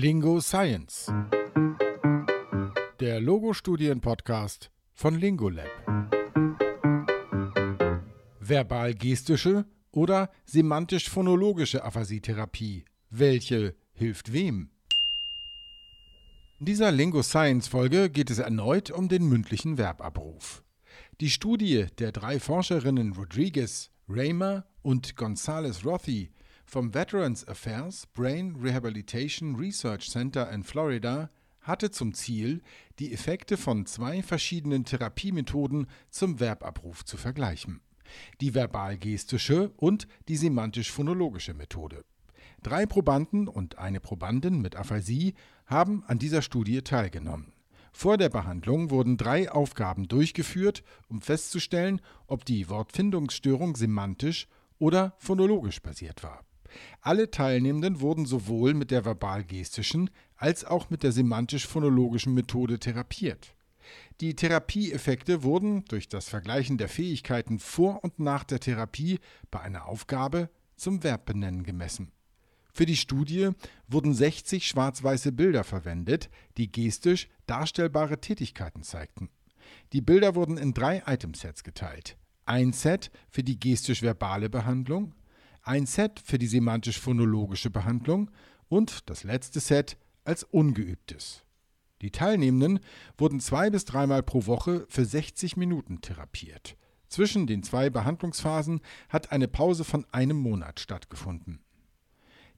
Lingo Science. Der Logo-Studien-Podcast von Lingolab. Verbal-gestische oder semantisch-phonologische Aphasietherapie. Welche hilft wem? In dieser Lingo Science Folge geht es erneut um den mündlichen Verbabruf. Die Studie der drei Forscherinnen Rodriguez, Raymer und González Rothy vom Veterans Affairs Brain Rehabilitation Research Center in Florida hatte zum Ziel, die Effekte von zwei verschiedenen Therapiemethoden zum Verbabruf zu vergleichen. Die verbal-gestische und die semantisch-phonologische Methode. Drei Probanden und eine Probandin mit Aphasie haben an dieser Studie teilgenommen. Vor der Behandlung wurden drei Aufgaben durchgeführt, um festzustellen, ob die Wortfindungsstörung semantisch oder phonologisch basiert war. Alle Teilnehmenden wurden sowohl mit der verbal-gestischen als auch mit der semantisch-phonologischen Methode therapiert. Die Therapieeffekte wurden durch das Vergleichen der Fähigkeiten vor und nach der Therapie bei einer Aufgabe zum Verbbenennen gemessen. Für die Studie wurden 60 schwarz-weiße Bilder verwendet, die gestisch darstellbare Tätigkeiten zeigten. Die Bilder wurden in drei Itemsets geteilt. Ein Set für die gestisch-verbale Behandlung, ein Set für die semantisch-phonologische Behandlung und das letzte Set als ungeübtes. Die Teilnehmenden wurden zwei bis dreimal pro Woche für 60 Minuten therapiert. Zwischen den zwei Behandlungsphasen hat eine Pause von einem Monat stattgefunden.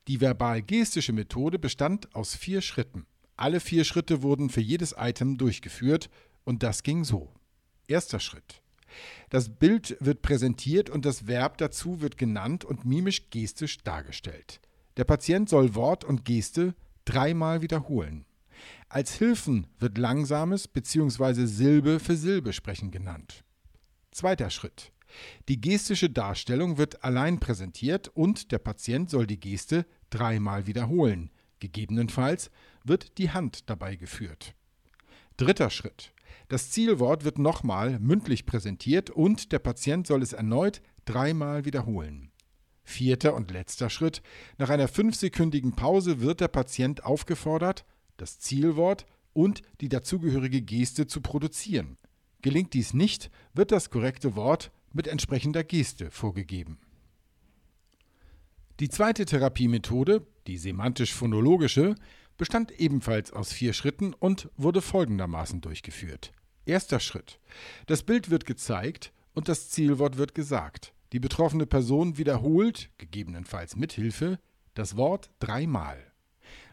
Die verbal-gestische Methode bestand aus vier Schritten. Alle vier Schritte wurden für jedes Item durchgeführt und das ging so. Erster Schritt. Das Bild wird präsentiert und das Verb dazu wird genannt und mimisch-gestisch dargestellt. Der Patient soll Wort und Geste dreimal wiederholen. Als Hilfen wird langsames bzw. Silbe für Silbe sprechen genannt. Zweiter Schritt. Die gestische Darstellung wird allein präsentiert und der Patient soll die Geste dreimal wiederholen. Gegebenenfalls wird die Hand dabei geführt. Dritter Schritt. Das Zielwort wird nochmal mündlich präsentiert und der Patient soll es erneut dreimal wiederholen. Vierter und letzter Schritt. Nach einer fünfsekündigen Pause wird der Patient aufgefordert, das Zielwort und die dazugehörige Geste zu produzieren. Gelingt dies nicht, wird das korrekte Wort mit entsprechender Geste vorgegeben. Die zweite Therapiemethode, die semantisch-phonologische, bestand ebenfalls aus vier Schritten und wurde folgendermaßen durchgeführt. Erster Schritt. Das Bild wird gezeigt und das Zielwort wird gesagt. Die betroffene Person wiederholt, gegebenenfalls mit Hilfe, das Wort dreimal.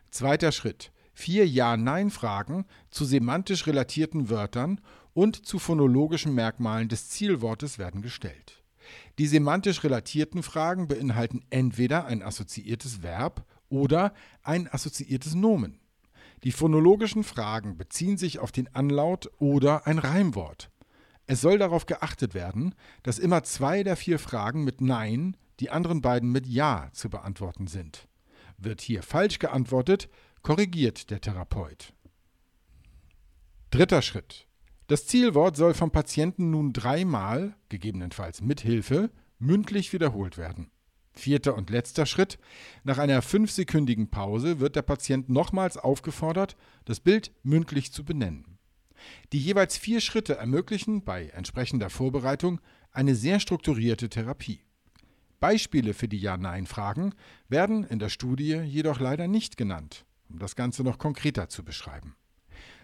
Zweiter Schritt. Vier Ja-Nein-Fragen zu semantisch relatierten Wörtern und zu phonologischen Merkmalen des Zielwortes werden gestellt. Die semantisch relatierten Fragen beinhalten entweder ein assoziiertes Verb oder ein assoziiertes Nomen. Die phonologischen Fragen beziehen sich auf den Anlaut oder ein Reimwort. Es soll darauf geachtet werden, dass immer zwei der vier Fragen mit Nein, die anderen beiden mit Ja zu beantworten sind. Wird hier falsch geantwortet, korrigiert der Therapeut. Dritter Schritt. Das Zielwort soll vom Patienten nun dreimal, gegebenenfalls mit Hilfe, mündlich wiederholt werden. Vierter und letzter Schritt. Nach einer fünfsekündigen Pause wird der Patient nochmals aufgefordert, das Bild mündlich zu benennen. Die jeweils vier Schritte ermöglichen bei entsprechender Vorbereitung eine sehr strukturierte Therapie. Beispiele für die Ja-Nein-Fragen werden in der Studie jedoch leider nicht genannt, um das Ganze noch konkreter zu beschreiben.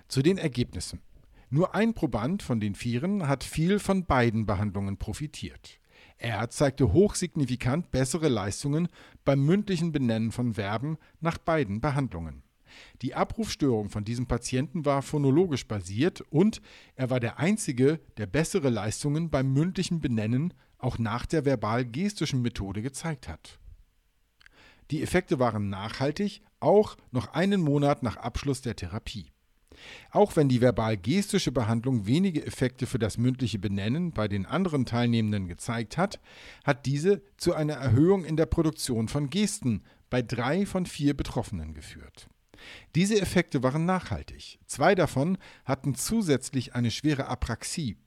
Zu den Ergebnissen. Nur ein Proband von den Vieren hat viel von beiden Behandlungen profitiert. Er zeigte hochsignifikant bessere Leistungen beim mündlichen Benennen von Verben nach beiden Behandlungen. Die Abrufstörung von diesem Patienten war phonologisch basiert und er war der Einzige, der bessere Leistungen beim mündlichen Benennen auch nach der verbal-gestischen Methode gezeigt hat. Die Effekte waren nachhaltig, auch noch einen Monat nach Abschluss der Therapie. Auch wenn die verbal-gestische Behandlung wenige Effekte für das mündliche Benennen bei den anderen Teilnehmenden gezeigt hat, hat diese zu einer Erhöhung in der Produktion von Gesten bei drei von vier Betroffenen geführt. Diese Effekte waren nachhaltig. Zwei davon hatten zusätzlich eine schwere Apraxie.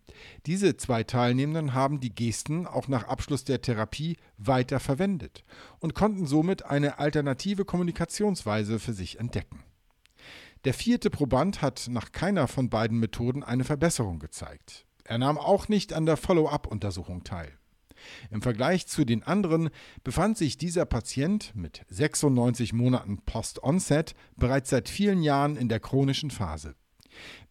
Diese zwei Teilnehmenden haben die Gesten auch nach Abschluss der Therapie weiter verwendet und konnten somit eine alternative Kommunikationsweise für sich entdecken. Der vierte Proband hat nach keiner von beiden Methoden eine Verbesserung gezeigt. Er nahm auch nicht an der Follow-up-Untersuchung teil. Im Vergleich zu den anderen befand sich dieser Patient mit 96 Monaten Post-Onset bereits seit vielen Jahren in der chronischen Phase.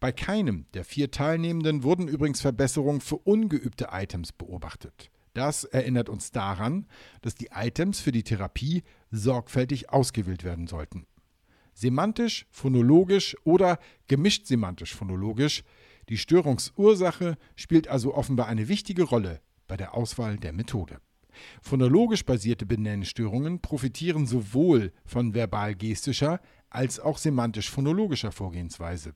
Bei keinem der vier Teilnehmenden wurden übrigens Verbesserungen für ungeübte Items beobachtet. Das erinnert uns daran, dass die Items für die Therapie sorgfältig ausgewählt werden sollten. Semantisch, phonologisch oder gemischt semantisch-phonologisch, die Störungsursache spielt also offenbar eine wichtige Rolle bei der Auswahl der Methode. Phonologisch basierte Benennstörungen profitieren sowohl von verbal-gestischer als auch semantisch-phonologischer Vorgehensweise.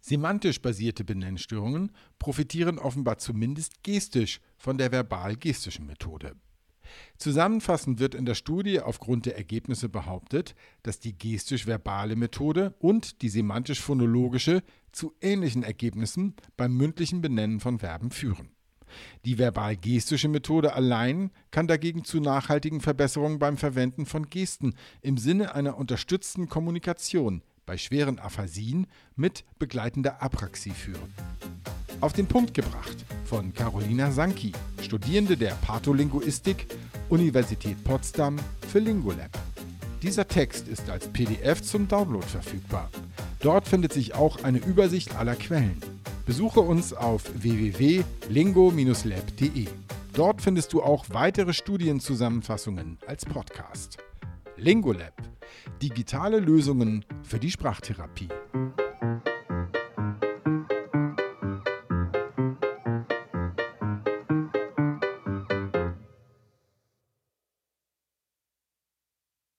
Semantisch basierte Benennstörungen profitieren offenbar zumindest gestisch von der verbal-gestischen Methode. Zusammenfassend wird in der Studie aufgrund der Ergebnisse behauptet, dass die gestisch-verbale Methode und die semantisch-phonologische zu ähnlichen Ergebnissen beim mündlichen Benennen von Verben führen. Die verbal-gestische Methode allein kann dagegen zu nachhaltigen Verbesserungen beim Verwenden von Gesten im Sinne einer unterstützten Kommunikation bei schweren Aphasien mit begleitender Apraxie führen. Auf den Punkt gebracht von Carolina Sanki, Studierende der Patholinguistik, Universität Potsdam für Lingolab. Dieser Text ist als PDF zum Download verfügbar. Dort findet sich auch eine Übersicht aller Quellen. Besuche uns auf www.lingo-lab.de. Dort findest du auch weitere Studienzusammenfassungen als Podcast. Lingolab. Digitale Lösungen für die Sprachtherapie.